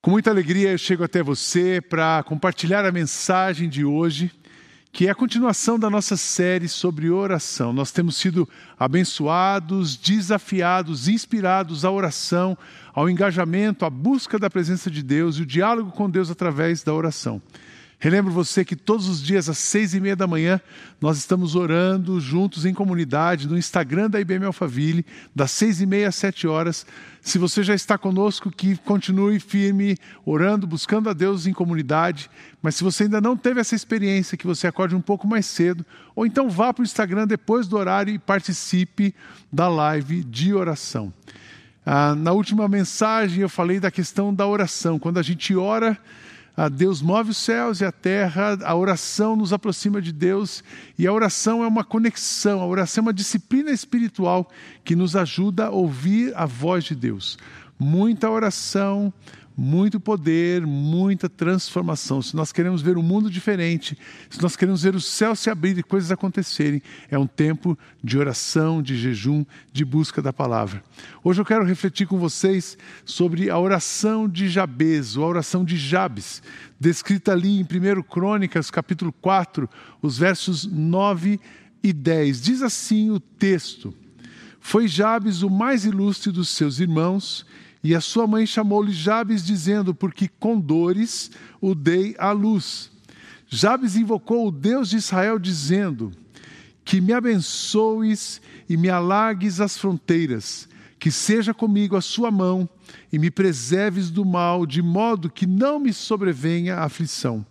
Com muita alegria eu chego até você para compartilhar a mensagem de hoje, que é a continuação da nossa série sobre oração. Nós temos sido abençoados, desafiados, inspirados à oração, ao engajamento, à busca da presença de Deus e o diálogo com Deus através da oração. Relembro você que todos os dias, às seis e meia da manhã, nós estamos orando juntos em comunidade no Instagram da IBM Alphaville, das seis e meia às sete horas. Se você já está conosco, que continue firme, orando, buscando a Deus em comunidade. Mas se você ainda não teve essa experiência, que você acorde um pouco mais cedo, ou então vá para o Instagram depois do horário e participe da live de oração. Ah, na última mensagem eu falei da questão da oração. Quando a gente ora, ah, Deus move os céus e a terra, a oração nos aproxima de Deus e a oração é uma conexão, a oração é uma disciplina espiritual que nos ajuda a ouvir a voz de Deus. Muita oração, muito poder, muita transformação. Se nós queremos ver um mundo diferente, se nós queremos ver o céu se abrir e coisas acontecerem, é um tempo de oração, de jejum, de busca da palavra. Hoje eu quero refletir com vocês sobre a oração de Jabez, ou a oração de Jabes, descrita ali em 1 Crônicas, capítulo 4, os versos 9 e 10. Diz assim o texto: Foi Jabes o mais ilustre dos seus irmãos e a sua mãe chamou-lhe Jabes, dizendo: Porque com dores o dei à luz. Jabes invocou o Deus de Israel, dizendo: Que me abençoes e me alargues as fronteiras, que seja comigo a sua mão e me preserves do mal, de modo que não me sobrevenha aflição.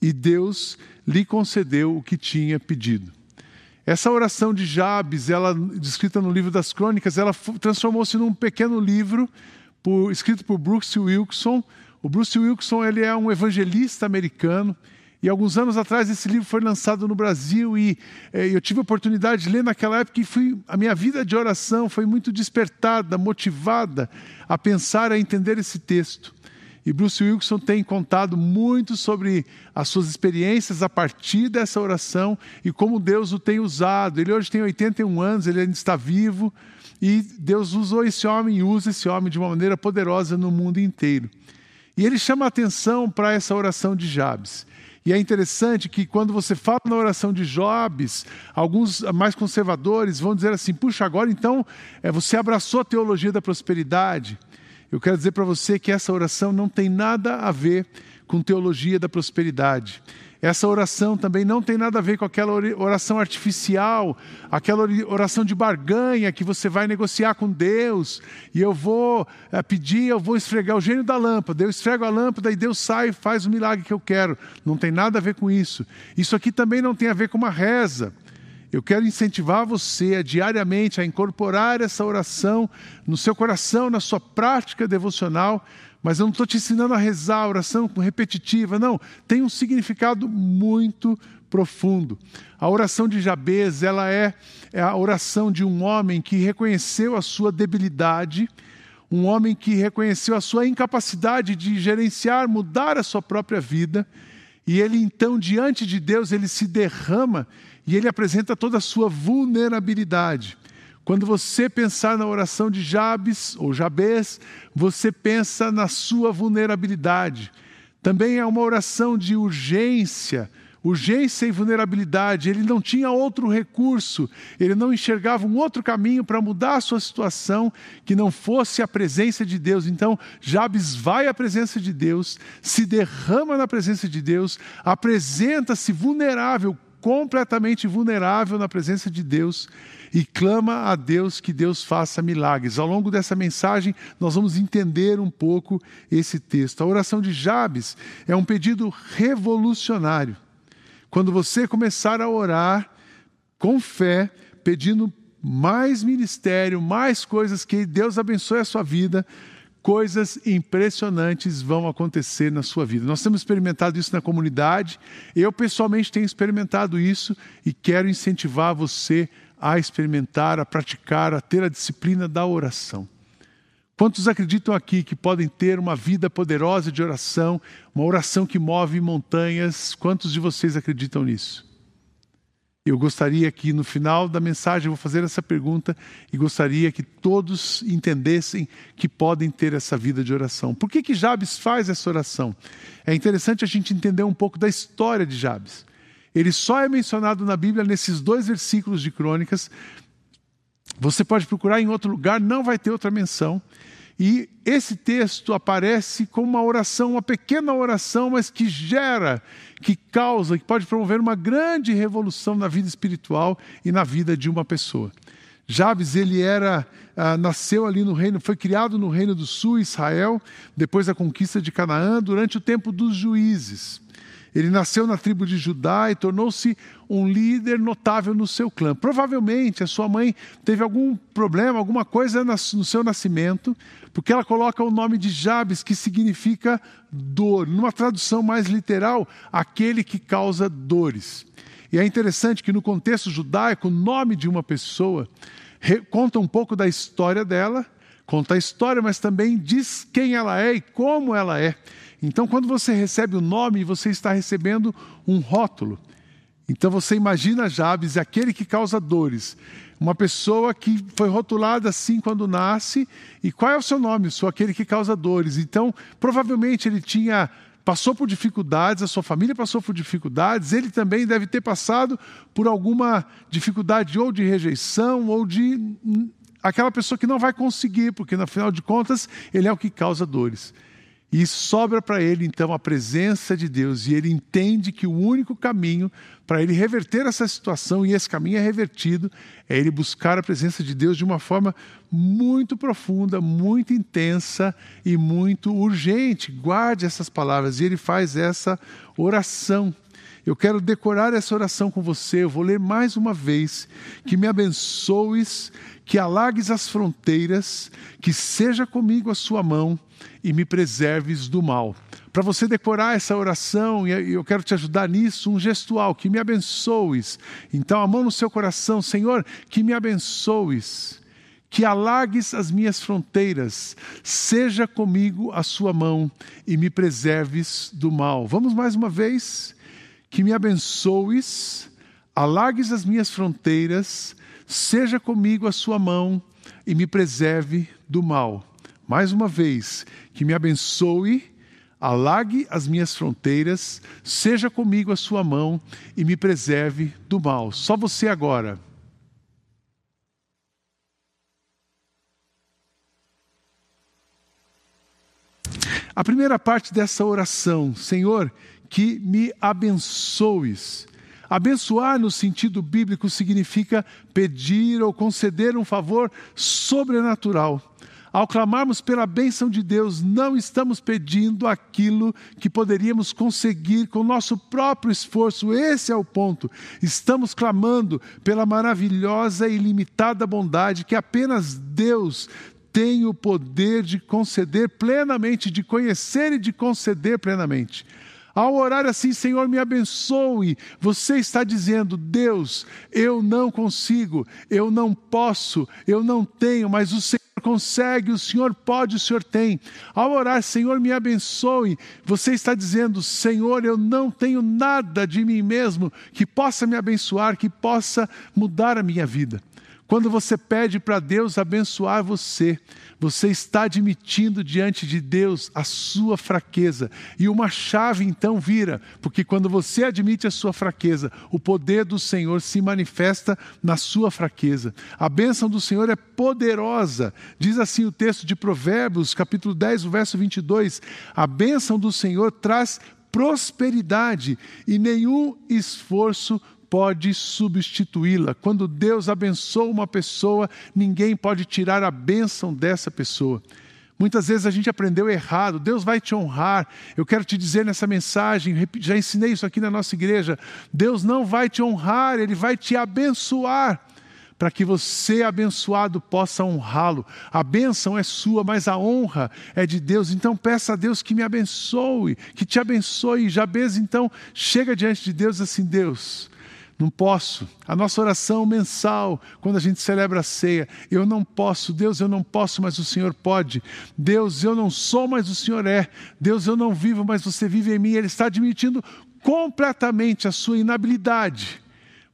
E Deus lhe concedeu o que tinha pedido. Essa oração de Jabes, ela descrita no livro das Crônicas, ela transformou-se num pequeno livro por, escrito por Bruce Wilkinson. O Bruce Wilkinson ele é um evangelista americano e alguns anos atrás esse livro foi lançado no Brasil e eh, eu tive a oportunidade de ler naquela época e fui, a minha vida de oração foi muito despertada, motivada a pensar, a entender esse texto. E Bruce Wilkinson tem contado muito sobre as suas experiências a partir dessa oração e como Deus o tem usado. Ele hoje tem 81 anos, ele ainda está vivo e Deus usou esse homem e usa esse homem de uma maneira poderosa no mundo inteiro. E ele chama a atenção para essa oração de Jabes. E é interessante que quando você fala na oração de Jobes, alguns mais conservadores vão dizer assim: puxa, agora então é, você abraçou a teologia da prosperidade. Eu quero dizer para você que essa oração não tem nada a ver com teologia da prosperidade. Essa oração também não tem nada a ver com aquela oração artificial, aquela oração de barganha que você vai negociar com Deus e eu vou é, pedir, eu vou esfregar o gênio da lâmpada, eu esfrego a lâmpada e Deus sai e faz o milagre que eu quero. Não tem nada a ver com isso. Isso aqui também não tem a ver com uma reza. Eu quero incentivar você a diariamente a incorporar essa oração no seu coração, na sua prática devocional, mas eu não estou te ensinando a rezar a oração repetitiva, não. Tem um significado muito profundo. A oração de Jabez, ela é, é a oração de um homem que reconheceu a sua debilidade, um homem que reconheceu a sua incapacidade de gerenciar, mudar a sua própria vida, e ele então, diante de Deus, ele se derrama e ele apresenta toda a sua vulnerabilidade. Quando você pensar na oração de Jabes ou Jabez, você pensa na sua vulnerabilidade. Também é uma oração de urgência, urgência e vulnerabilidade. Ele não tinha outro recurso, ele não enxergava um outro caminho para mudar a sua situação que não fosse a presença de Deus. Então, Jabes vai à presença de Deus, se derrama na presença de Deus, apresenta-se vulnerável, completamente vulnerável na presença de Deus e clama a Deus que Deus faça milagres. Ao longo dessa mensagem, nós vamos entender um pouco esse texto. A oração de Jabes é um pedido revolucionário. Quando você começar a orar com fé, pedindo mais ministério, mais coisas, que Deus abençoe a sua vida, coisas impressionantes vão acontecer na sua vida. Nós temos experimentado isso na comunidade, eu pessoalmente tenho experimentado isso e quero incentivar você a experimentar, a praticar, a ter a disciplina da oração. Quantos acreditam aqui que podem ter uma vida poderosa de oração, uma oração que move montanhas? Quantos de vocês acreditam nisso? Eu gostaria que no final da mensagem eu vou fazer essa pergunta e gostaria que todos entendessem que podem ter essa vida de oração. Por que que Jabes faz essa oração? É interessante a gente entender um pouco da história de Jabes. Ele só é mencionado na Bíblia nesses dois versículos de Crônicas. Você pode procurar em outro lugar, não vai ter outra menção. E esse texto aparece como uma oração, uma pequena oração, mas que gera, que causa, que pode promover uma grande revolução na vida espiritual e na vida de uma pessoa. Jabes, ele era, ah, nasceu ali no reino, foi criado no reino do sul, Israel, depois da conquista de Canaã, durante o tempo dos juízes. Ele nasceu na tribo de Judá e tornou-se um líder notável no seu clã. Provavelmente a sua mãe teve algum problema, alguma coisa no seu nascimento, porque ela coloca o nome de Jabes, que significa dor. Numa tradução mais literal, aquele que causa dores. E é interessante que no contexto judaico, o nome de uma pessoa conta um pouco da história dela, conta a história, mas também diz quem ela é e como ela é. Então, quando você recebe o nome, você está recebendo um rótulo. Então, você imagina Jabes, aquele que causa dores. Uma pessoa que foi rotulada assim quando nasce. E qual é o seu nome? Sou aquele que causa dores. Então, provavelmente ele tinha passou por dificuldades, a sua família passou por dificuldades, ele também deve ter passado por alguma dificuldade ou de rejeição ou de hum, aquela pessoa que não vai conseguir, porque no final de contas ele é o que causa dores. E sobra para ele então a presença de Deus, e ele entende que o único caminho para ele reverter essa situação, e esse caminho é revertido, é ele buscar a presença de Deus de uma forma muito profunda, muito intensa e muito urgente. Guarde essas palavras, e ele faz essa oração. Eu quero decorar essa oração com você. Eu vou ler mais uma vez. Que me abençoes, que alargues as fronteiras, que seja comigo a sua mão e me preserves do mal. Para você decorar essa oração, e eu quero te ajudar nisso, um gestual, que me abençoes. Então, a mão no seu coração, Senhor, que me abençoes, que alargues as minhas fronteiras, seja comigo a sua mão e me preserves do mal. Vamos mais uma vez? Que me abençoes, alargues as minhas fronteiras, seja comigo a sua mão e me preserve do mal mais uma vez, que me abençoe, alargue as minhas fronteiras, seja comigo a sua mão e me preserve do mal. Só você agora. A primeira parte dessa oração, Senhor, que me abençoes. Abençoar no sentido bíblico significa pedir ou conceder um favor sobrenatural. Ao clamarmos pela bênção de Deus, não estamos pedindo aquilo que poderíamos conseguir com nosso próprio esforço, esse é o ponto. Estamos clamando pela maravilhosa e ilimitada bondade que apenas Deus tem o poder de conceder plenamente, de conhecer e de conceder plenamente. Ao orar assim, Senhor, me abençoe, você está dizendo: Deus, eu não consigo, eu não posso, eu não tenho, mas o Senhor consegue, o Senhor pode, o Senhor tem. Ao orar, Senhor, me abençoe, você está dizendo: Senhor, eu não tenho nada de mim mesmo que possa me abençoar, que possa mudar a minha vida. Quando você pede para Deus abençoar você, você está admitindo diante de Deus a sua fraqueza. E uma chave então vira, porque quando você admite a sua fraqueza, o poder do Senhor se manifesta na sua fraqueza. A bênção do Senhor é poderosa. Diz assim o texto de Provérbios, capítulo 10, verso 22. A bênção do Senhor traz prosperidade e nenhum esforço pode substituí-la. Quando Deus abençoa uma pessoa, ninguém pode tirar a bênção dessa pessoa. Muitas vezes a gente aprendeu errado. Deus vai te honrar. Eu quero te dizer nessa mensagem, já ensinei isso aqui na nossa igreja. Deus não vai te honrar, Ele vai te abençoar. Para que você, abençoado, possa honrá-lo. A bênção é sua, mas a honra é de Deus. Então peça a Deus que me abençoe, que te abençoe. Jabez, então, chega diante de Deus assim: Deus, não posso. A nossa oração mensal, quando a gente celebra a ceia, eu não posso, Deus, eu não posso, mas o Senhor pode. Deus, eu não sou, mas o Senhor é. Deus, eu não vivo, mas você vive em mim. Ele está admitindo completamente a sua inabilidade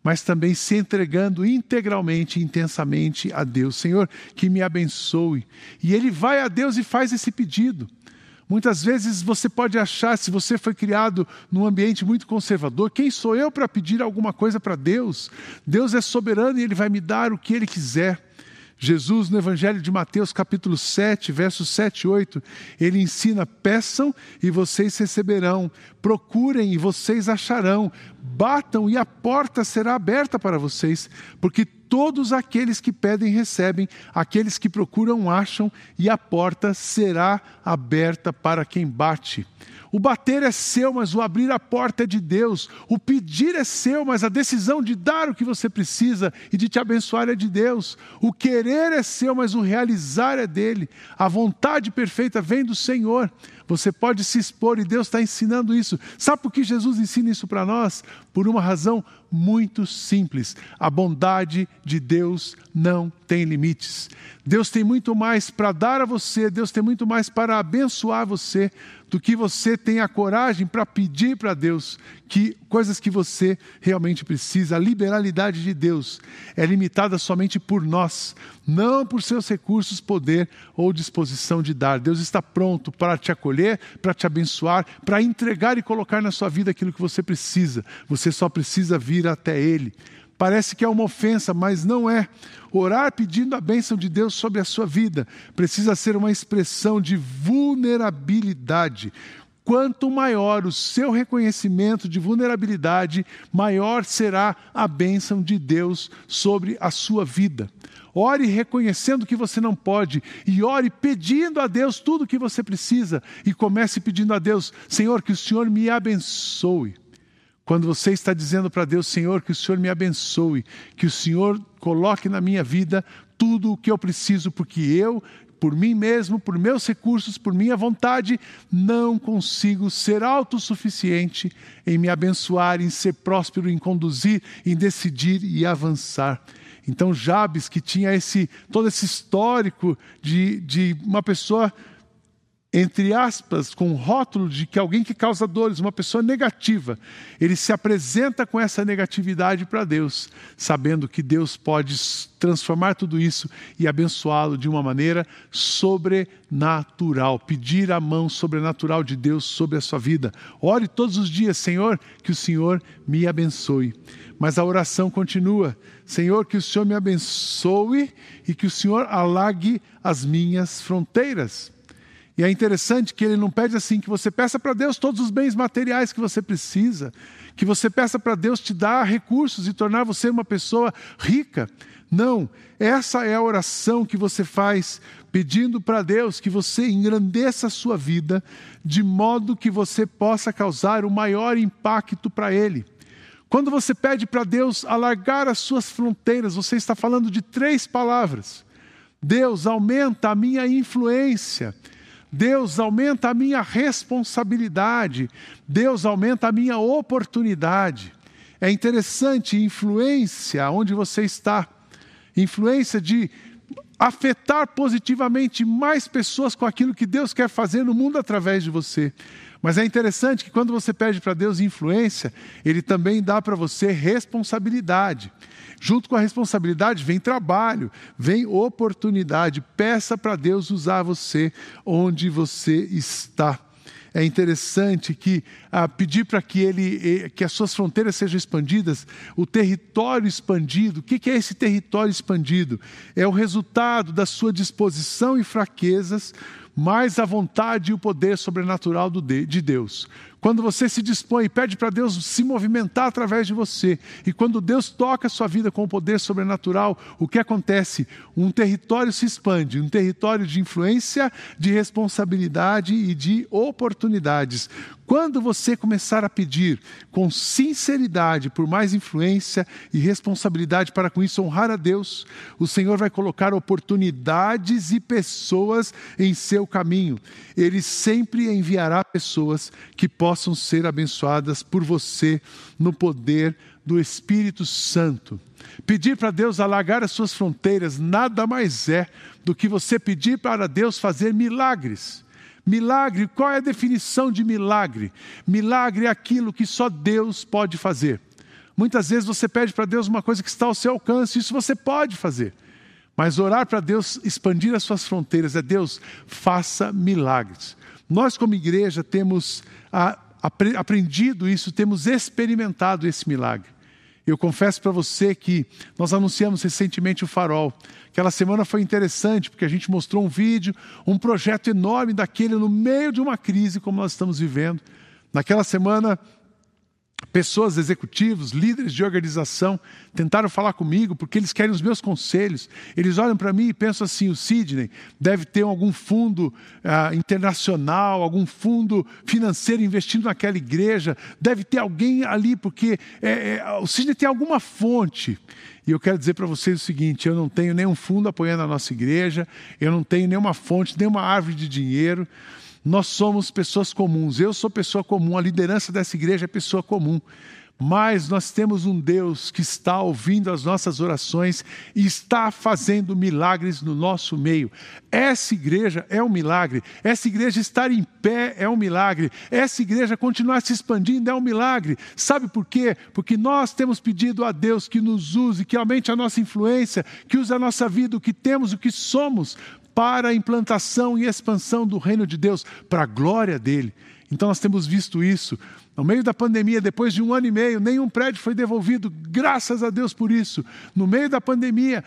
mas também se entregando integralmente, intensamente a Deus. Senhor, que me abençoe. E ele vai a Deus e faz esse pedido. Muitas vezes você pode achar, se você foi criado num ambiente muito conservador, quem sou eu para pedir alguma coisa para Deus? Deus é soberano e Ele vai me dar o que Ele quiser. Jesus, no Evangelho de Mateus, capítulo 7, versos 7 e 8, ele ensina: peçam e vocês receberão, procurem e vocês acharão, batam e a porta será aberta para vocês, porque todos aqueles que pedem recebem, aqueles que procuram acham, e a porta será aberta para quem bate. O bater é seu, mas o abrir a porta é de Deus. O pedir é seu, mas a decisão de dar o que você precisa e de te abençoar é de Deus. O querer é seu, mas o realizar é dele. A vontade perfeita vem do Senhor. Você pode se expor e Deus está ensinando isso. Sabe por que Jesus ensina isso para nós? Por uma razão muito simples. A bondade de Deus não tem limites. Deus tem muito mais para dar a você, Deus tem muito mais para abençoar você do que você tem a coragem para pedir para Deus que coisas que você realmente precisa. A liberalidade de Deus é limitada somente por nós, não por seus recursos, poder ou disposição de dar. Deus está pronto para te acolher, para te abençoar, para entregar e colocar na sua vida aquilo que você precisa. Você só precisa vir até Ele. Parece que é uma ofensa, mas não é. Orar pedindo a bênção de Deus sobre a sua vida precisa ser uma expressão de vulnerabilidade. Quanto maior o seu reconhecimento de vulnerabilidade, maior será a bênção de Deus sobre a sua vida. Ore reconhecendo que você não pode e ore pedindo a Deus tudo o que você precisa e comece pedindo a Deus: Senhor, que o Senhor me abençoe. Quando você está dizendo para Deus, Senhor, que o Senhor me abençoe, que o Senhor coloque na minha vida tudo o que eu preciso, porque eu, por mim mesmo, por meus recursos, por minha vontade, não consigo ser autossuficiente em me abençoar, em ser próspero, em conduzir, em decidir e avançar. Então, Jabes, que tinha esse todo esse histórico de, de uma pessoa entre aspas, com o rótulo de que alguém que causa dores, uma pessoa negativa, ele se apresenta com essa negatividade para Deus, sabendo que Deus pode transformar tudo isso e abençoá-lo de uma maneira sobrenatural, pedir a mão sobrenatural de Deus sobre a sua vida. Ore todos os dias, Senhor, que o Senhor me abençoe. Mas a oração continua: Senhor, que o Senhor me abençoe e que o Senhor alague as minhas fronteiras. E é interessante que ele não pede assim que você peça para Deus todos os bens materiais que você precisa, que você peça para Deus te dar recursos e tornar você uma pessoa rica. Não, essa é a oração que você faz pedindo para Deus que você engrandeça a sua vida de modo que você possa causar o maior impacto para Ele. Quando você pede para Deus alargar as suas fronteiras, você está falando de três palavras. Deus aumenta a minha influência. Deus aumenta a minha responsabilidade, Deus aumenta a minha oportunidade. É interessante, influência onde você está, influência de afetar positivamente mais pessoas com aquilo que Deus quer fazer no mundo através de você. Mas é interessante que quando você pede para Deus influência, Ele também dá para você responsabilidade. Junto com a responsabilidade vem trabalho, vem oportunidade. Peça para Deus usar você onde você está. É interessante que ah, pedir para que ele, eh, que as suas fronteiras sejam expandidas, o território expandido. O que, que é esse território expandido? É o resultado da sua disposição e fraquezas, mais a vontade e o poder sobrenatural de Deus. Quando você se dispõe e pede para Deus se movimentar através de você, e quando Deus toca a sua vida com o poder sobrenatural, o que acontece? Um território se expande, um território de influência, de responsabilidade e de oportunidades. Quando você começar a pedir com sinceridade por mais influência e responsabilidade para com isso honrar a Deus, o Senhor vai colocar oportunidades e pessoas em seu caminho. Ele sempre enviará pessoas que possam ser abençoadas por você no poder do Espírito Santo. Pedir para Deus alargar as suas fronteiras nada mais é do que você pedir para Deus fazer milagres. Milagre, qual é a definição de milagre? Milagre é aquilo que só Deus pode fazer. Muitas vezes você pede para Deus uma coisa que está ao seu alcance, isso você pode fazer. Mas orar para Deus expandir as suas fronteiras é Deus, faça milagres. Nós, como igreja, temos aprendido isso, temos experimentado esse milagre. Eu confesso para você que nós anunciamos recentemente o Farol. Aquela semana foi interessante porque a gente mostrou um vídeo, um projeto enorme daquele no meio de uma crise como nós estamos vivendo. Naquela semana Pessoas, executivos, líderes de organização tentaram falar comigo porque eles querem os meus conselhos. Eles olham para mim e pensam assim: o Sidney deve ter algum fundo ah, internacional, algum fundo financeiro investindo naquela igreja, deve ter alguém ali, porque é, é, o Sidney tem alguma fonte. E eu quero dizer para vocês o seguinte: eu não tenho nenhum fundo apoiando a nossa igreja, eu não tenho nenhuma fonte, nenhuma árvore de dinheiro. Nós somos pessoas comuns. Eu sou pessoa comum, a liderança dessa igreja é pessoa comum. Mas nós temos um Deus que está ouvindo as nossas orações e está fazendo milagres no nosso meio. Essa igreja é um milagre. Essa igreja estar em pé é um milagre. Essa igreja continuar se expandindo é um milagre. Sabe por quê? Porque nós temos pedido a Deus que nos use, que aumente a nossa influência, que use a nossa vida, o que temos, o que somos, para a implantação e expansão do reino de Deus, para a glória dele. Então nós temos visto isso. No meio da pandemia, depois de um ano e meio, nenhum prédio foi devolvido, graças a Deus por isso. No meio da pandemia,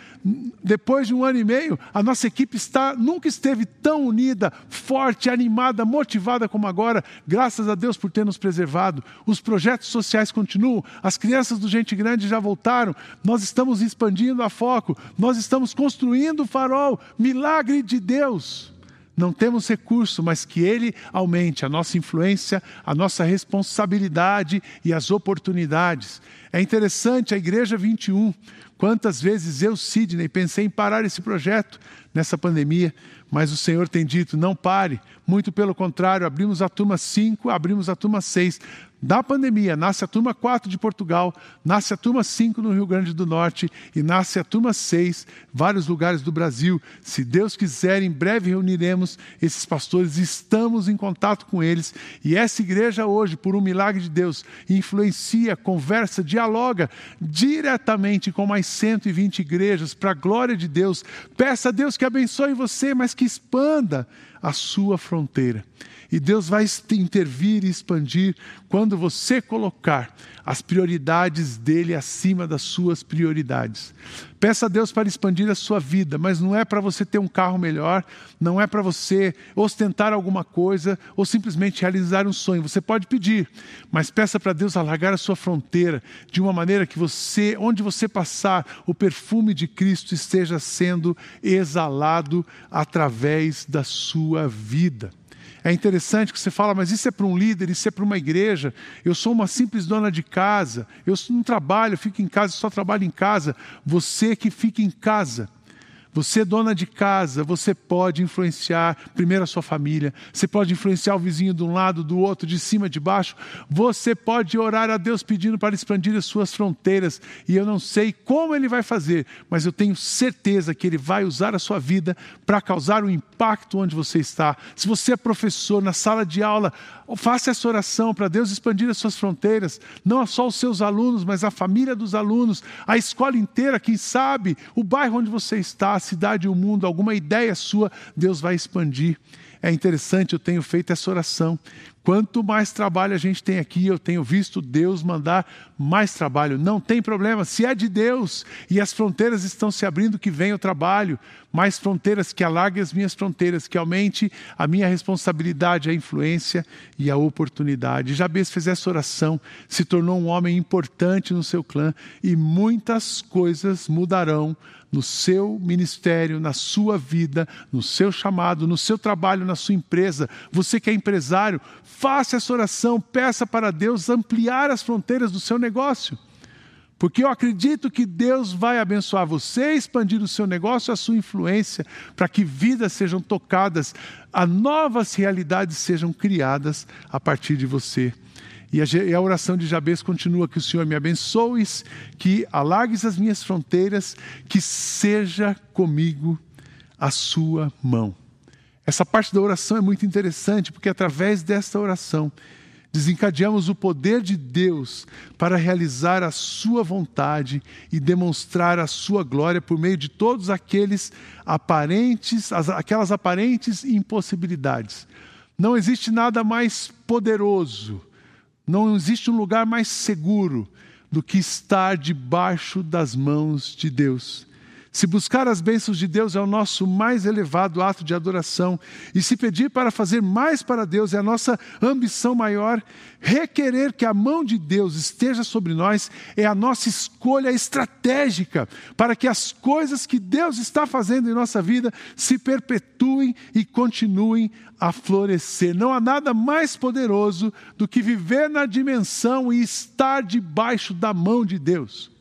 depois de um ano e meio, a nossa equipe está, nunca esteve tão unida, forte, animada, motivada como agora, graças a Deus por ter nos preservado. Os projetos sociais continuam, as crianças do Gente Grande já voltaram, nós estamos expandindo a foco, nós estamos construindo o farol, milagre de Deus não temos recurso, mas que Ele aumente a nossa influência, a nossa responsabilidade e as oportunidades. É interessante a Igreja 21. Quantas vezes eu, Sidney, pensei em parar esse projeto nessa pandemia, mas o Senhor tem dito: não pare. Muito pelo contrário, abrimos a turma 5, abrimos a turma 6 da pandemia, nasce a turma 4 de Portugal, nasce a turma 5 no Rio Grande do Norte e nasce a turma 6, vários lugares do Brasil. Se Deus quiser, em breve reuniremos esses pastores, estamos em contato com eles. E essa igreja hoje, por um milagre de Deus, influencia, conversa, dialoga diretamente com mais 120 igrejas, para a glória de Deus. Peça a Deus que abençoe você, mas que expanda a sua fronteira. E Deus vai intervir e expandir quando você colocar as prioridades dele acima das suas prioridades. Peça a Deus para expandir a sua vida, mas não é para você ter um carro melhor, não é para você ostentar alguma coisa ou simplesmente realizar um sonho. Você pode pedir, mas peça para Deus alargar a sua fronteira de uma maneira que você, onde você passar, o perfume de Cristo esteja sendo exalado através da sua vida. É interessante que você fala, mas isso é para um líder, isso é para uma igreja. Eu sou uma simples dona de casa, eu não trabalho, eu fico em casa, só trabalho em casa. Você que fica em casa você, dona de casa, você pode influenciar primeiro a sua família, você pode influenciar o vizinho de um lado, do outro, de cima, de baixo. Você pode orar a Deus pedindo para expandir as suas fronteiras. E eu não sei como ele vai fazer, mas eu tenho certeza que ele vai usar a sua vida para causar um impacto onde você está. Se você é professor na sala de aula, faça essa oração para Deus expandir as suas fronteiras, não só os seus alunos, mas a família dos alunos, a escola inteira, quem sabe, o bairro onde você está cidade, o mundo, alguma ideia sua, Deus vai expandir. É interessante, eu tenho feito essa oração. Quanto mais trabalho a gente tem aqui, eu tenho visto Deus mandar mais trabalho. Não tem problema, se é de Deus e as fronteiras estão se abrindo, que venha o trabalho. Mais fronteiras, que alargue as minhas fronteiras, que aumente a minha responsabilidade, a influência e a oportunidade. Jabez fez essa oração, se tornou um homem importante no seu clã e muitas coisas mudarão no seu ministério, na sua vida, no seu chamado, no seu trabalho, na sua empresa. Você que é empresário, faça essa oração, peça para Deus ampliar as fronteiras do seu negócio. Porque eu acredito que Deus vai abençoar você, expandir o seu negócio, a sua influência, para que vidas sejam tocadas, a novas realidades sejam criadas a partir de você. E a, oração de Jabez continua: que o Senhor me abençoe, que alargues as minhas fronteiras, que seja comigo a sua mão. Essa parte da oração é muito interessante, porque através desta oração, desencadeamos o poder de Deus para realizar a Sua vontade e demonstrar a Sua glória por meio de todos aqueles aparentes, aquelas aparentes impossibilidades. Não existe nada mais poderoso, não existe um lugar mais seguro do que estar debaixo das mãos de Deus. Se buscar as bênçãos de Deus é o nosso mais elevado ato de adoração, e se pedir para fazer mais para Deus é a nossa ambição maior, requerer que a mão de Deus esteja sobre nós é a nossa escolha estratégica para que as coisas que Deus está fazendo em nossa vida se perpetuem e continuem a florescer. Não há nada mais poderoso do que viver na dimensão e estar debaixo da mão de Deus.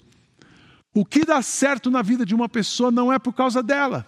O que dá certo na vida de uma pessoa não é por causa dela,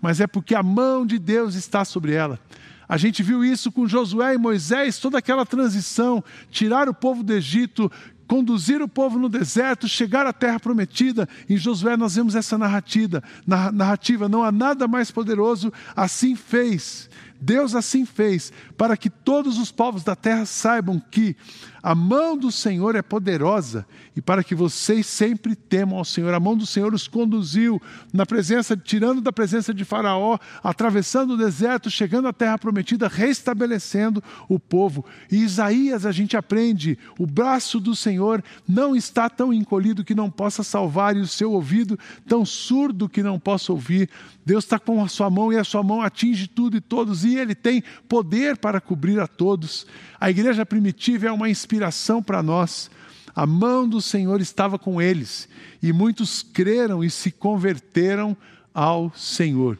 mas é porque a mão de Deus está sobre ela. A gente viu isso com Josué e Moisés, toda aquela transição, tirar o povo do Egito, conduzir o povo no deserto, chegar à terra prometida. Em Josué nós vemos essa narrativa, narrativa, não há nada mais poderoso, assim fez. Deus assim fez, para que todos os povos da terra saibam que a mão do Senhor é poderosa e para que vocês sempre temam ao Senhor. A mão do Senhor os conduziu na presença, tirando da presença de Faraó, atravessando o deserto, chegando à terra prometida, restabelecendo o povo. E Isaías a gente aprende: o braço do Senhor não está tão encolhido que não possa salvar e o seu ouvido tão surdo que não possa ouvir. Deus está com a sua mão e a sua mão atinge tudo e todos, e Ele tem poder para cobrir a todos. A igreja primitiva é uma inspiração para nós. A mão do Senhor estava com eles, e muitos creram e se converteram ao Senhor.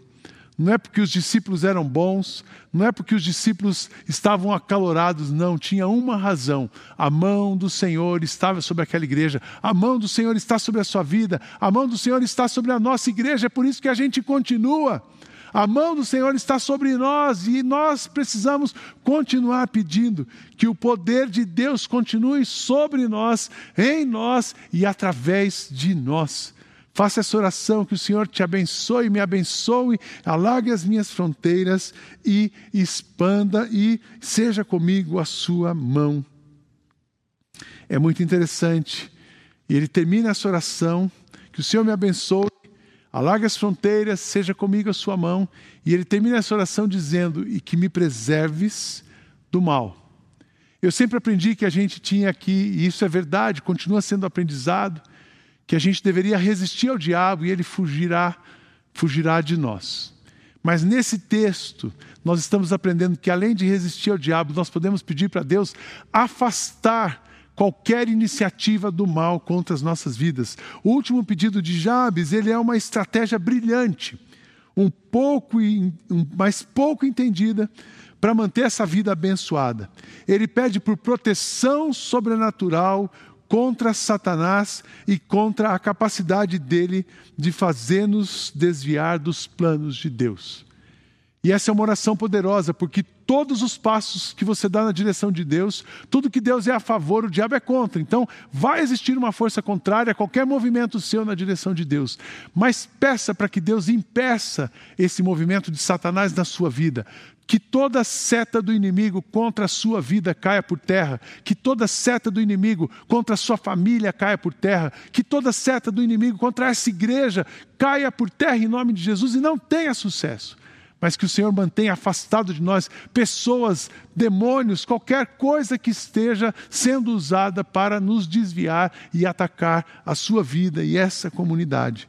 Não é porque os discípulos eram bons, não é porque os discípulos estavam acalorados, não, tinha uma razão. A mão do Senhor estava sobre aquela igreja, a mão do Senhor está sobre a sua vida, a mão do Senhor está sobre a nossa igreja, é por isso que a gente continua. A mão do Senhor está sobre nós e nós precisamos continuar pedindo que o poder de Deus continue sobre nós, em nós e através de nós. Faça essa oração, que o Senhor te abençoe, me abençoe, alargue as minhas fronteiras e expanda e seja comigo a sua mão. É muito interessante. E ele termina essa oração, que o Senhor me abençoe, alargue as fronteiras, seja comigo a sua mão. E ele termina essa oração dizendo: e que me preserves do mal. Eu sempre aprendi que a gente tinha aqui, e isso é verdade, continua sendo aprendizado, que a gente deveria resistir ao diabo e ele fugirá, fugirá de nós. Mas nesse texto, nós estamos aprendendo que além de resistir ao diabo, nós podemos pedir para Deus afastar qualquer iniciativa do mal contra as nossas vidas. O último pedido de Jabes, ele é uma estratégia brilhante, um pouco mais pouco entendida para manter essa vida abençoada. Ele pede por proteção sobrenatural contra Satanás e contra a capacidade dele de fazer-nos desviar dos planos de Deus. E essa é uma oração poderosa, porque todos os passos que você dá na direção de Deus, tudo que Deus é a favor, o diabo é contra. Então, vai existir uma força contrária a qualquer movimento seu na direção de Deus. Mas peça para que Deus impeça esse movimento de Satanás na sua vida que toda seta do inimigo contra a sua vida caia por terra, que toda seta do inimigo contra a sua família caia por terra, que toda seta do inimigo contra essa igreja caia por terra em nome de Jesus e não tenha sucesso. Mas que o Senhor mantenha afastado de nós pessoas, demônios, qualquer coisa que esteja sendo usada para nos desviar e atacar a sua vida e essa comunidade.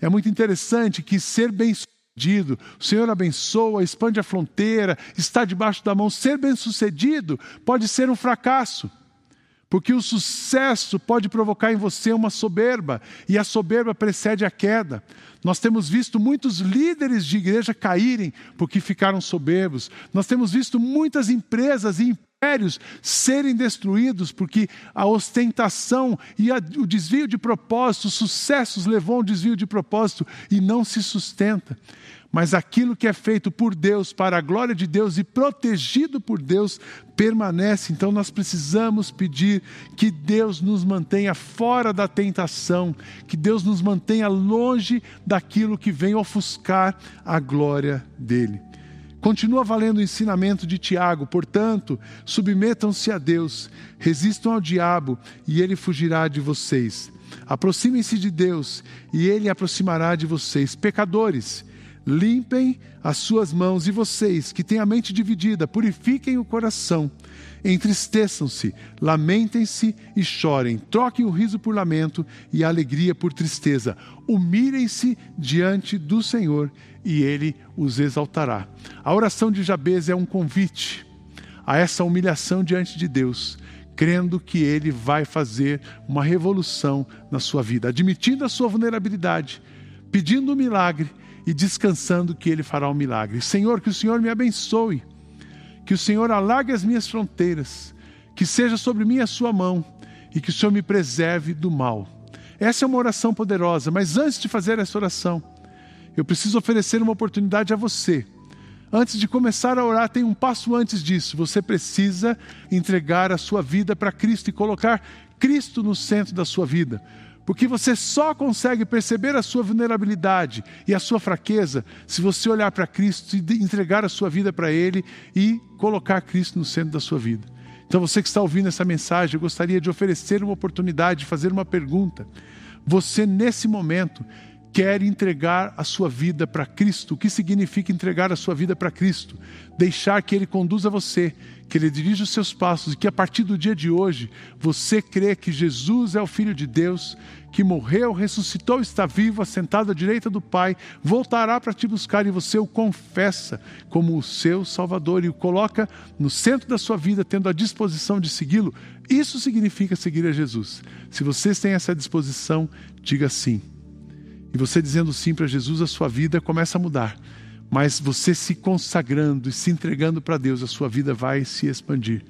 É muito interessante que ser bem-sucedido, o Senhor abençoa, expande a fronteira, está debaixo da mão. Ser bem-sucedido pode ser um fracasso. Porque o sucesso pode provocar em você uma soberba, e a soberba precede a queda. Nós temos visto muitos líderes de igreja caírem porque ficaram soberbos. Nós temos visto muitas empresas e impérios serem destruídos, porque a ostentação e a, o desvio de propósito, sucessos levou a um desvio de propósito e não se sustenta. Mas aquilo que é feito por Deus, para a glória de Deus e protegido por Deus, permanece. Então nós precisamos pedir que Deus nos mantenha fora da tentação, que Deus nos mantenha longe daquilo que vem ofuscar a glória dele. Continua valendo o ensinamento de Tiago, portanto, submetam-se a Deus, resistam ao diabo e ele fugirá de vocês. Aproximem-se de Deus e ele aproximará de vocês. Pecadores, limpem as suas mãos e vocês que têm a mente dividida, purifiquem o coração. Entristeçam-se, lamentem-se e chorem. Troquem o riso por lamento e a alegria por tristeza. Humilhem-se diante do Senhor e ele os exaltará. A oração de Jabez é um convite a essa humilhação diante de Deus, crendo que ele vai fazer uma revolução na sua vida, admitindo a sua vulnerabilidade, pedindo um milagre e descansando que ele fará um milagre. Senhor, que o Senhor me abençoe, que o Senhor alargue as minhas fronteiras, que seja sobre mim a sua mão e que o Senhor me preserve do mal. Essa é uma oração poderosa, mas antes de fazer essa oração, eu preciso oferecer uma oportunidade a você. Antes de começar a orar, tem um passo antes disso. Você precisa entregar a sua vida para Cristo e colocar Cristo no centro da sua vida. Porque você só consegue perceber a sua vulnerabilidade e a sua fraqueza se você olhar para Cristo e entregar a sua vida para Ele e colocar Cristo no centro da sua vida. Então, você que está ouvindo essa mensagem, eu gostaria de oferecer uma oportunidade de fazer uma pergunta. Você, nesse momento, quer entregar a sua vida para Cristo. O que significa entregar a sua vida para Cristo? Deixar que Ele conduza você, que Ele dirija os seus passos e que a partir do dia de hoje você crê que Jesus é o Filho de Deus, que morreu, ressuscitou, está vivo, assentado à direita do Pai, voltará para te buscar e você o confessa como o seu Salvador e o coloca no centro da sua vida, tendo a disposição de segui-lo. Isso significa seguir a Jesus. Se vocês têm essa disposição, diga sim. E você dizendo sim para Jesus, a sua vida começa a mudar. Mas você se consagrando e se entregando para Deus, a sua vida vai se expandir.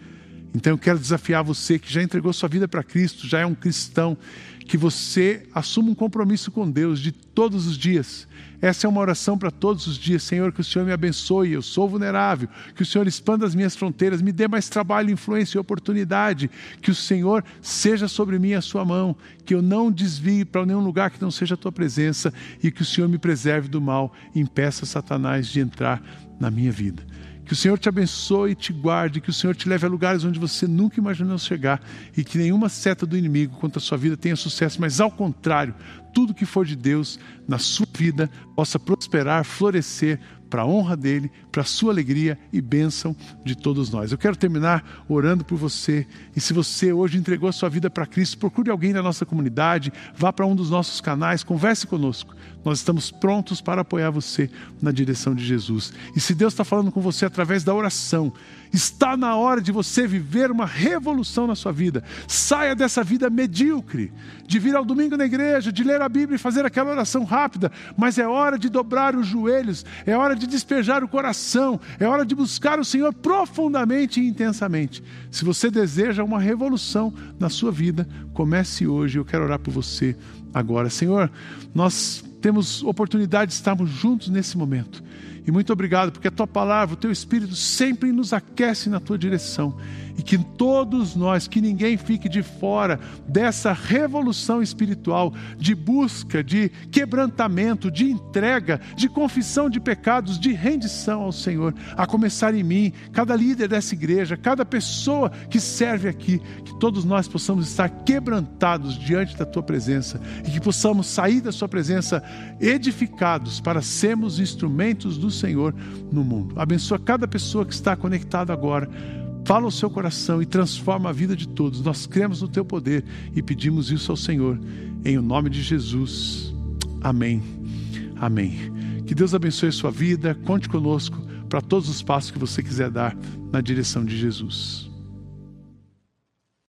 Então eu quero desafiar você que já entregou sua vida para Cristo, já é um cristão, que você assuma um compromisso com Deus de todos os dias. Essa é uma oração para todos os dias. Senhor, que o Senhor me abençoe, eu sou vulnerável, que o Senhor expanda as minhas fronteiras, me dê mais trabalho, influência e oportunidade, que o Senhor seja sobre mim a sua mão, que eu não desvie para nenhum lugar que não seja a tua presença e que o Senhor me preserve do mal impeça Satanás de entrar na minha vida. Que o Senhor te abençoe e te guarde, que o Senhor te leve a lugares onde você nunca imaginou chegar e que nenhuma seta do inimigo contra a sua vida tenha sucesso, mas ao contrário, tudo que for de Deus na sua vida possa prosperar, florescer para a honra dele, para a sua alegria e bênção de todos nós. Eu quero terminar orando por você. E se você hoje entregou a sua vida para Cristo, procure alguém da nossa comunidade, vá para um dos nossos canais, converse conosco. Nós estamos prontos para apoiar você na direção de Jesus. E se Deus está falando com você através da oração, está na hora de você viver uma revolução na sua vida. Saia dessa vida medíocre, de vir ao domingo na igreja, de ler a Bíblia e fazer aquela oração rápida, mas é hora de dobrar os joelhos, é hora de despejar o coração, é hora de buscar o Senhor profundamente e intensamente. Se você deseja uma revolução na sua vida, comece hoje. Eu quero orar por você agora. Senhor, nós temos oportunidade de estarmos juntos nesse momento. E muito obrigado, porque a tua palavra, o teu Espírito sempre nos aquece na tua direção. E que todos nós, que ninguém fique de fora dessa revolução espiritual, de busca, de quebrantamento, de entrega, de confissão de pecados, de rendição ao Senhor, a começar em mim, cada líder dessa igreja, cada pessoa que serve aqui, que todos nós possamos estar quebrantados diante da tua presença e que possamos sair da sua presença edificados para sermos instrumentos do Senhor no mundo. Abençoa cada pessoa que está conectada agora. Fala o seu coração e transforma a vida de todos. Nós cremos no teu poder e pedimos isso ao Senhor. Em o nome de Jesus. Amém. Amém. Que Deus abençoe a sua vida. Conte conosco para todos os passos que você quiser dar na direção de Jesus.